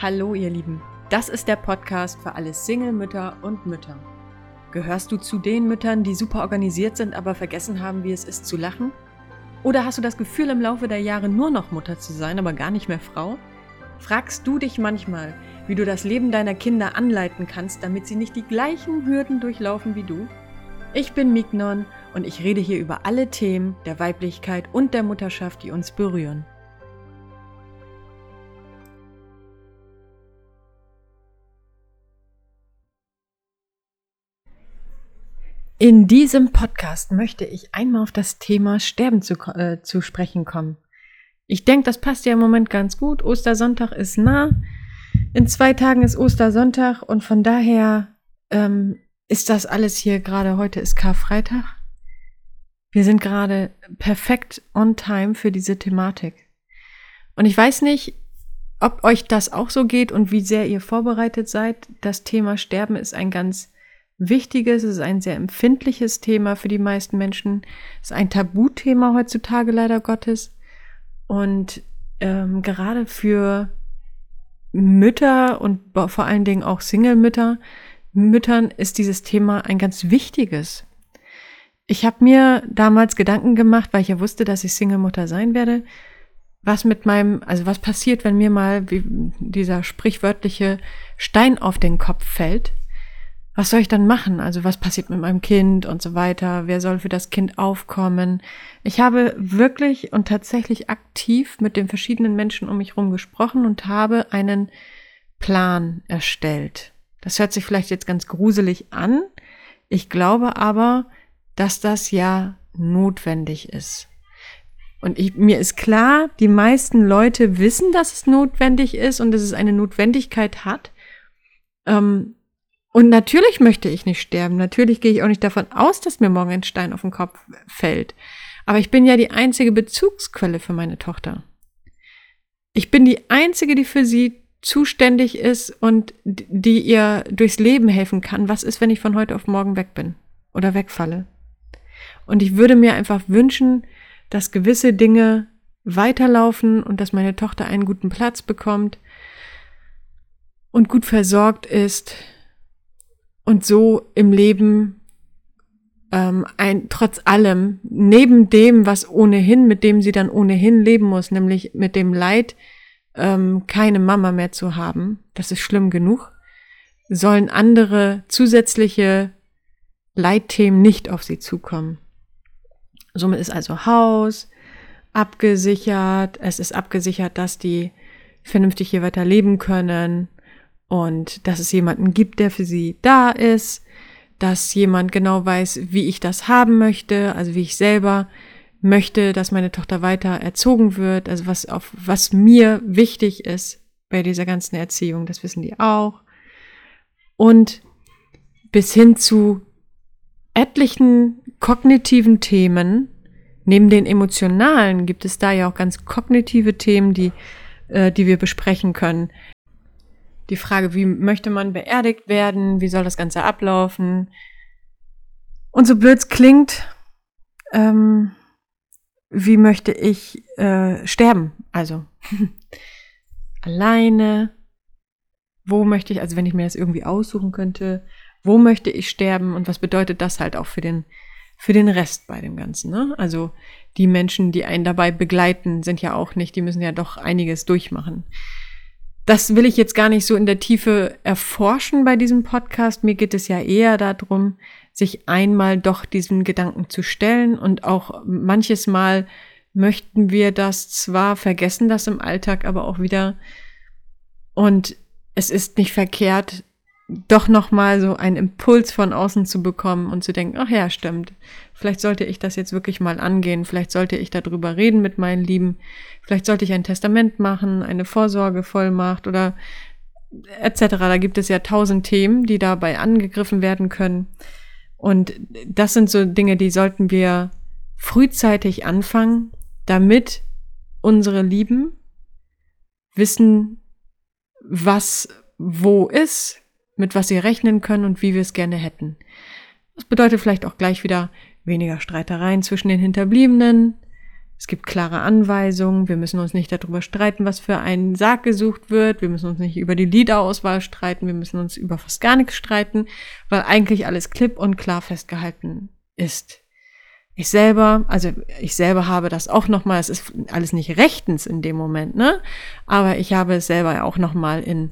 Hallo ihr Lieben, das ist der Podcast für alle Single-Mütter und Mütter. Gehörst du zu den Müttern, die super organisiert sind, aber vergessen haben, wie es ist zu lachen? Oder hast du das Gefühl, im Laufe der Jahre nur noch Mutter zu sein, aber gar nicht mehr Frau? Fragst du dich manchmal, wie du das Leben deiner Kinder anleiten kannst, damit sie nicht die gleichen Hürden durchlaufen wie du? Ich bin Mignon und ich rede hier über alle Themen der Weiblichkeit und der Mutterschaft, die uns berühren. In diesem Podcast möchte ich einmal auf das Thema Sterben zu, äh, zu sprechen kommen. Ich denke, das passt ja im Moment ganz gut. Ostersonntag ist nah. In zwei Tagen ist Ostersonntag und von daher ähm, ist das alles hier gerade, heute ist Karfreitag. Wir sind gerade perfekt on time für diese Thematik. Und ich weiß nicht, ob euch das auch so geht und wie sehr ihr vorbereitet seid. Das Thema Sterben ist ein ganz wichtiges, es ist ein sehr empfindliches Thema für die meisten Menschen. Es ist ein Tabuthema heutzutage leider Gottes. Und ähm, gerade für Mütter und vor allen Dingen auch Single-Mütter, Müttern ist dieses Thema ein ganz wichtiges. Ich habe mir damals Gedanken gemacht, weil ich ja wusste, dass ich Single-Mutter sein werde, was mit meinem, also was passiert, wenn mir mal dieser sprichwörtliche Stein auf den Kopf fällt was soll ich dann machen? Also was passiert mit meinem Kind und so weiter? Wer soll für das Kind aufkommen? Ich habe wirklich und tatsächlich aktiv mit den verschiedenen Menschen um mich herum gesprochen und habe einen Plan erstellt. Das hört sich vielleicht jetzt ganz gruselig an. Ich glaube aber, dass das ja notwendig ist. Und ich, mir ist klar, die meisten Leute wissen, dass es notwendig ist und dass es eine Notwendigkeit hat. Ähm, und natürlich möchte ich nicht sterben. Natürlich gehe ich auch nicht davon aus, dass mir morgen ein Stein auf den Kopf fällt. Aber ich bin ja die einzige Bezugsquelle für meine Tochter. Ich bin die einzige, die für sie zuständig ist und die ihr durchs Leben helfen kann. Was ist, wenn ich von heute auf morgen weg bin oder wegfalle? Und ich würde mir einfach wünschen, dass gewisse Dinge weiterlaufen und dass meine Tochter einen guten Platz bekommt und gut versorgt ist und so im Leben ähm, ein, trotz allem, neben dem, was ohnehin, mit dem sie dann ohnehin leben muss, nämlich mit dem Leid, ähm, keine Mama mehr zu haben, das ist schlimm genug, sollen andere zusätzliche Leitthemen nicht auf sie zukommen. Somit ist also Haus abgesichert, es ist abgesichert, dass die vernünftig hier weiter leben können, und dass es jemanden gibt, der für sie da ist, dass jemand genau weiß, wie ich das haben möchte, also wie ich selber möchte, dass meine Tochter weiter erzogen wird, also was auf was mir wichtig ist bei dieser ganzen Erziehung, das wissen die auch. Und bis hin zu etlichen kognitiven Themen, neben den emotionalen gibt es da ja auch ganz kognitive Themen, die, äh, die wir besprechen können die Frage, wie möchte man beerdigt werden, wie soll das Ganze ablaufen. Und so blöd es klingt, ähm, wie möchte ich äh, sterben? Also alleine, wo möchte ich, also wenn ich mir das irgendwie aussuchen könnte, wo möchte ich sterben und was bedeutet das halt auch für den, für den Rest bei dem Ganzen. Ne? Also die Menschen, die einen dabei begleiten, sind ja auch nicht, die müssen ja doch einiges durchmachen. Das will ich jetzt gar nicht so in der Tiefe erforschen bei diesem Podcast. Mir geht es ja eher darum, sich einmal doch diesen Gedanken zu stellen und auch manches Mal möchten wir das zwar vergessen, das im Alltag, aber auch wieder. Und es ist nicht verkehrt, doch noch mal so einen Impuls von außen zu bekommen und zu denken, ach ja, stimmt. Vielleicht sollte ich das jetzt wirklich mal angehen. Vielleicht sollte ich darüber reden mit meinen Lieben. Vielleicht sollte ich ein Testament machen, eine Vorsorgevollmacht oder etc. Da gibt es ja tausend Themen, die dabei angegriffen werden können. Und das sind so Dinge, die sollten wir frühzeitig anfangen, damit unsere Lieben wissen, was wo ist, mit was sie rechnen können und wie wir es gerne hätten. Das bedeutet vielleicht auch gleich wieder weniger Streitereien zwischen den Hinterbliebenen, Es gibt klare Anweisungen. Wir müssen uns nicht darüber streiten, was für ein Sarg gesucht wird. Wir müssen uns nicht über die Liederauswahl streiten. Wir müssen uns über fast gar nichts streiten, weil eigentlich alles klipp und klar festgehalten ist. Ich selber, also ich selber habe das auch nochmal, es ist alles nicht rechtens in dem Moment, ne? Aber ich habe es selber auch nochmal in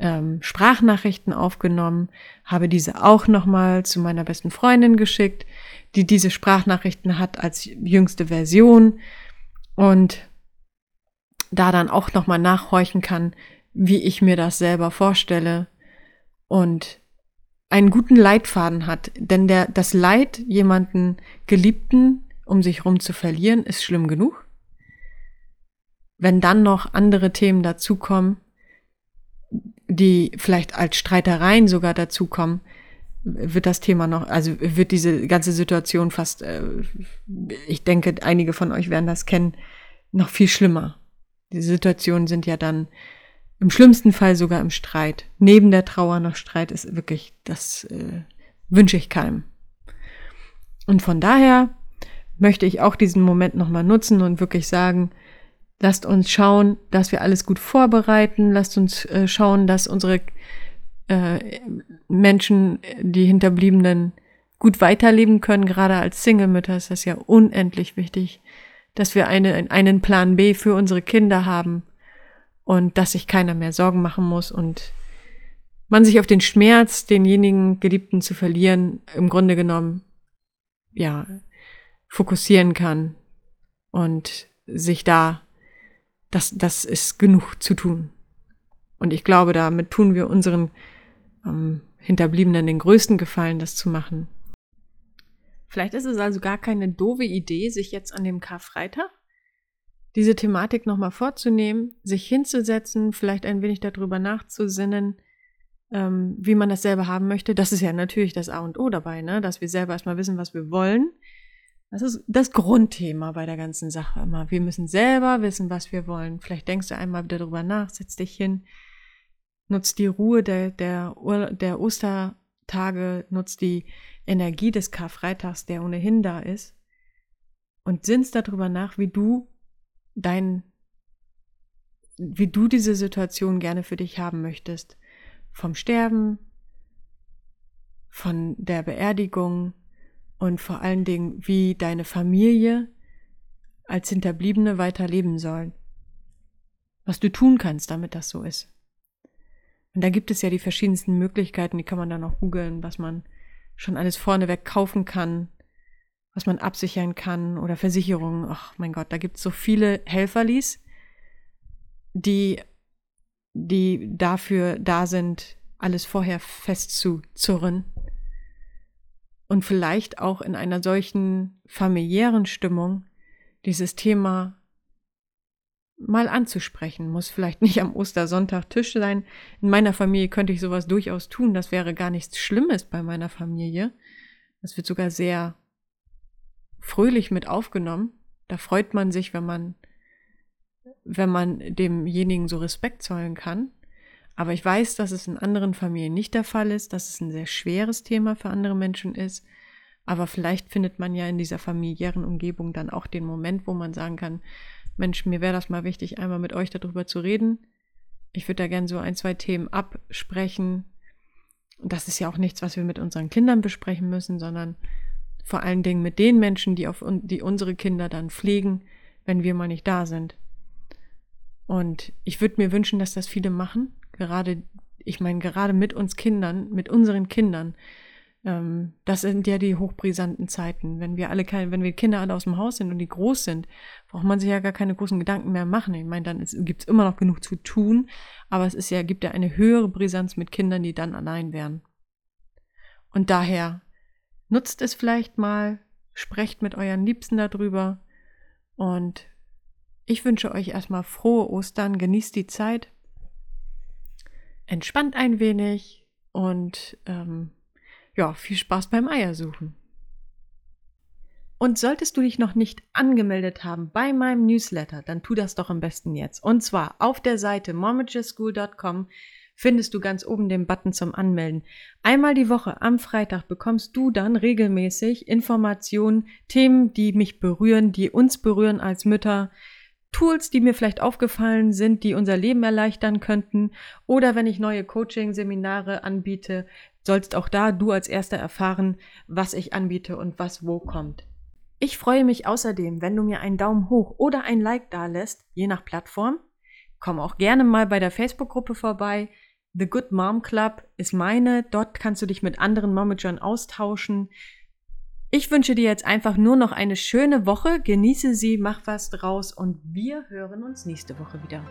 ähm, Sprachnachrichten aufgenommen, habe diese auch nochmal zu meiner besten Freundin geschickt, die diese Sprachnachrichten hat als jüngste Version und da dann auch nochmal nachhorchen kann, wie ich mir das selber vorstelle und einen guten Leitfaden hat. Denn der, das Leid, jemanden Geliebten um sich rum zu verlieren, ist schlimm genug. Wenn dann noch andere Themen dazukommen, die vielleicht als Streitereien sogar dazukommen, wird das Thema noch, also wird diese ganze Situation fast, äh, ich denke, einige von euch werden das kennen, noch viel schlimmer. Die Situationen sind ja dann im schlimmsten Fall sogar im Streit. Neben der Trauer noch Streit ist wirklich, das äh, wünsche ich keinem. Und von daher möchte ich auch diesen Moment nochmal nutzen und wirklich sagen, lasst uns schauen, dass wir alles gut vorbereiten, lasst uns äh, schauen, dass unsere äh, Menschen, die Hinterbliebenen, gut weiterleben können. Gerade als Single-Mütter ist das ja unendlich wichtig, dass wir eine, einen Plan B für unsere Kinder haben und dass sich keiner mehr Sorgen machen muss und man sich auf den Schmerz, denjenigen Geliebten zu verlieren, im Grunde genommen, ja, fokussieren kann und sich da, das, das ist genug zu tun. Und ich glaube, damit tun wir unseren ähm, Hinterbliebenen den größten Gefallen, das zu machen. Vielleicht ist es also gar keine doofe Idee, sich jetzt an dem Karfreitag diese Thematik nochmal vorzunehmen, sich hinzusetzen, vielleicht ein wenig darüber nachzusinnen, ähm, wie man das selber haben möchte. Das ist ja natürlich das A und O dabei, ne? dass wir selber erstmal wissen, was wir wollen. Das ist das Grundthema bei der ganzen Sache immer. Wir müssen selber wissen, was wir wollen. Vielleicht denkst du einmal wieder darüber nach, setz dich hin, nutzt die Ruhe der, der, der Ostertage, nutzt die Energie des Karfreitags, der ohnehin da ist, und sinnst darüber nach, wie du dein, wie du diese Situation gerne für dich haben möchtest. Vom Sterben, von der Beerdigung und vor allen Dingen, wie deine Familie als Hinterbliebene weiterleben soll. Was du tun kannst, damit das so ist. Und da gibt es ja die verschiedensten Möglichkeiten, die kann man dann auch googeln, was man schon alles vorneweg kaufen kann, was man absichern kann oder Versicherungen. Ach mein Gott, da gibt es so viele Helferlis, die, die dafür da sind, alles vorher festzuzurren. Und vielleicht auch in einer solchen familiären Stimmung dieses Thema mal anzusprechen. Muss vielleicht nicht am Ostersonntag Tisch sein. In meiner Familie könnte ich sowas durchaus tun. Das wäre gar nichts Schlimmes bei meiner Familie. Das wird sogar sehr fröhlich mit aufgenommen. Da freut man sich, wenn man, wenn man demjenigen so Respekt zollen kann. Aber ich weiß, dass es in anderen Familien nicht der Fall ist, dass es ein sehr schweres Thema für andere Menschen ist. Aber vielleicht findet man ja in dieser familiären Umgebung dann auch den Moment, wo man sagen kann, Mensch, mir wäre das mal wichtig, einmal mit euch darüber zu reden. Ich würde da gerne so ein, zwei Themen absprechen. Das ist ja auch nichts, was wir mit unseren Kindern besprechen müssen, sondern vor allen Dingen mit den Menschen, die, auf, die unsere Kinder dann pflegen, wenn wir mal nicht da sind. Und ich würde mir wünschen, dass das viele machen. Gerade, ich meine, gerade mit uns Kindern, mit unseren Kindern. Ähm, das sind ja die hochbrisanten Zeiten. Wenn wir alle keine, wenn wir Kinder alle aus dem Haus sind und die groß sind, braucht man sich ja gar keine großen Gedanken mehr machen. Ich meine, dann gibt es immer noch genug zu tun, aber es ist ja, gibt ja eine höhere Brisanz mit Kindern, die dann allein wären. Und daher Nutzt es vielleicht mal, sprecht mit euren Liebsten darüber und ich wünsche euch erstmal frohe Ostern, genießt die Zeit, entspannt ein wenig und ähm, ja, viel Spaß beim Eiersuchen. Und solltest du dich noch nicht angemeldet haben bei meinem Newsletter, dann tu das doch am besten jetzt. Und zwar auf der Seite momageschool.com findest du ganz oben den Button zum Anmelden. Einmal die Woche am Freitag bekommst du dann regelmäßig Informationen, Themen, die mich berühren, die uns berühren als Mütter, Tools, die mir vielleicht aufgefallen sind, die unser Leben erleichtern könnten. Oder wenn ich neue Coaching-Seminare anbiete, sollst auch da du als Erster erfahren, was ich anbiete und was wo kommt. Ich freue mich außerdem, wenn du mir einen Daumen hoch oder ein Like da lässt, je nach Plattform. Komm auch gerne mal bei der Facebook-Gruppe vorbei. The Good Mom Club ist meine. Dort kannst du dich mit anderen Momagern austauschen. Ich wünsche dir jetzt einfach nur noch eine schöne Woche. Genieße sie, mach was draus und wir hören uns nächste Woche wieder.